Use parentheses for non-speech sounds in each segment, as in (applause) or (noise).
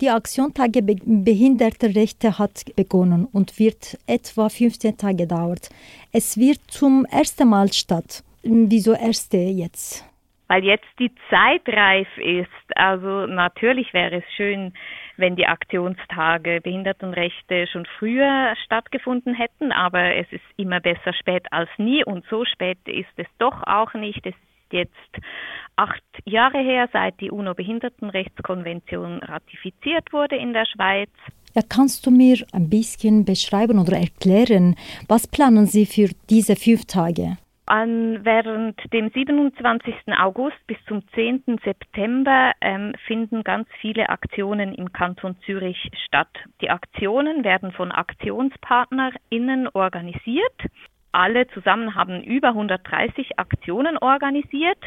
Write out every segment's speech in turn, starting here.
Die Aktion Tage Be Behindertenrechte hat begonnen und wird etwa 15 Tage dauert. Es wird zum ersten Mal statt. Wieso erste jetzt? Weil jetzt die Zeit reif ist. Also natürlich wäre es schön, wenn die Aktionstage Behindertenrechte schon früher stattgefunden hätten, aber es ist immer besser spät als nie und so spät ist es doch auch nicht. Es jetzt acht Jahre her, seit die UNO-Behindertenrechtskonvention ratifiziert wurde in der Schweiz. Ja, kannst du mir ein bisschen beschreiben oder erklären, was planen Sie für diese fünf Tage? An, während dem 27. August bis zum 10. September ähm, finden ganz viele Aktionen im Kanton Zürich statt. Die Aktionen werden von AktionspartnerInnen organisiert. Alle zusammen haben über 130 Aktionen organisiert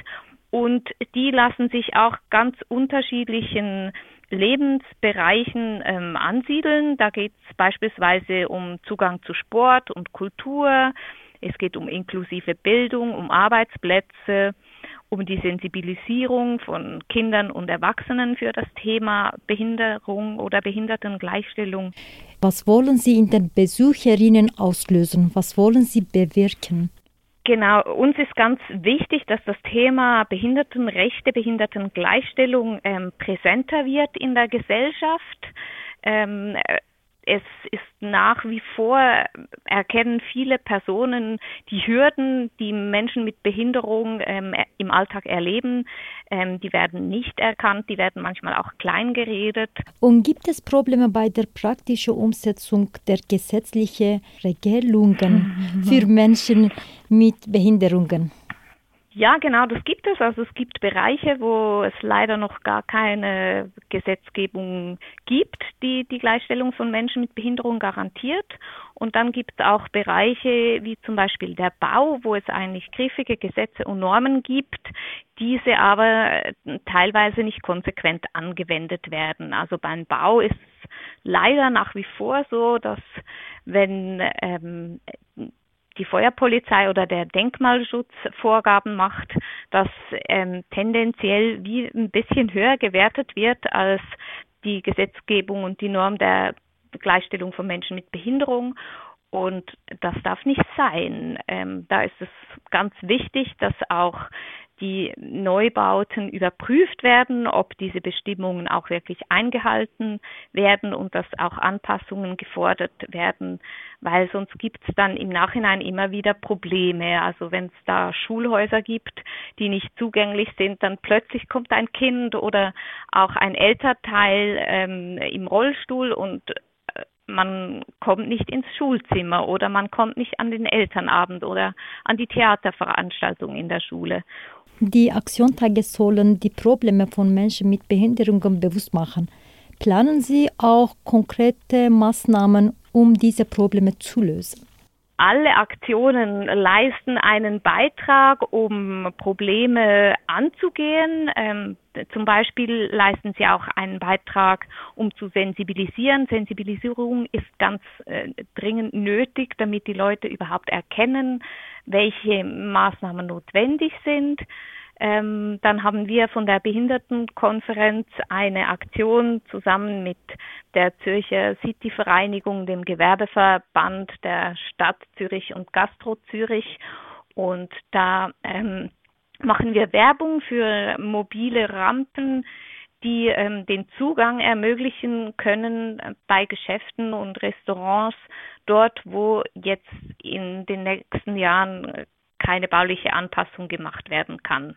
und die lassen sich auch ganz unterschiedlichen Lebensbereichen ähm, ansiedeln. Da geht es beispielsweise um Zugang zu Sport und Kultur, es geht um inklusive Bildung, um Arbeitsplätze, um die Sensibilisierung von Kindern und Erwachsenen für das Thema Behinderung oder Behindertengleichstellung. Was wollen Sie in den Besucherinnen auslösen? Was wollen Sie bewirken? Genau, uns ist ganz wichtig, dass das Thema Behindertenrechte, Behindertengleichstellung ähm, präsenter wird in der Gesellschaft. Ähm, es ist nach wie vor, erkennen viele Personen die Hürden, die Menschen mit Behinderung ähm, im Alltag erleben. Ähm, die werden nicht erkannt, die werden manchmal auch klein geredet. Und gibt es Probleme bei der praktischen Umsetzung der gesetzlichen Regelungen (laughs) für Menschen mit Behinderungen? Ja, genau, das gibt es. Also es gibt Bereiche, wo es leider noch gar keine Gesetzgebung gibt, die die Gleichstellung von Menschen mit Behinderung garantiert. Und dann gibt es auch Bereiche wie zum Beispiel der Bau, wo es eigentlich griffige Gesetze und Normen gibt, diese aber teilweise nicht konsequent angewendet werden. Also beim Bau ist es leider nach wie vor so, dass wenn ähm, die Feuerpolizei oder der Denkmalschutz Vorgaben macht, dass ähm, tendenziell wie ein bisschen höher gewertet wird als die Gesetzgebung und die Norm der Gleichstellung von Menschen mit Behinderung. Und das darf nicht sein. Ähm, da ist es ganz wichtig, dass auch die Neubauten überprüft werden, ob diese Bestimmungen auch wirklich eingehalten werden und dass auch Anpassungen gefordert werden, weil sonst gibt es dann im Nachhinein immer wieder Probleme. Also wenn es da Schulhäuser gibt, die nicht zugänglich sind, dann plötzlich kommt ein Kind oder auch ein Elternteil ähm, im Rollstuhl und äh, man kommt nicht ins Schulzimmer oder man kommt nicht an den Elternabend oder an die Theaterveranstaltung in der Schule. Die Aktionstage sollen die Probleme von Menschen mit Behinderungen bewusst machen. Planen Sie auch konkrete Maßnahmen, um diese Probleme zu lösen? Alle Aktionen leisten einen Beitrag, um Probleme anzugehen. Ähm, zum Beispiel leisten sie auch einen Beitrag, um zu sensibilisieren. Sensibilisierung ist ganz äh, dringend nötig, damit die Leute überhaupt erkennen, welche Maßnahmen notwendig sind. Ähm, dann haben wir von der Behindertenkonferenz eine Aktion zusammen mit der Zürcher City-Vereinigung, dem Gewerbeverband der Stadt Zürich und Gastro Zürich. Und da ähm, machen wir Werbung für mobile Rampen, die ähm, den Zugang ermöglichen können bei Geschäften und Restaurants dort, wo jetzt in den nächsten Jahren keine bauliche Anpassung gemacht werden kann.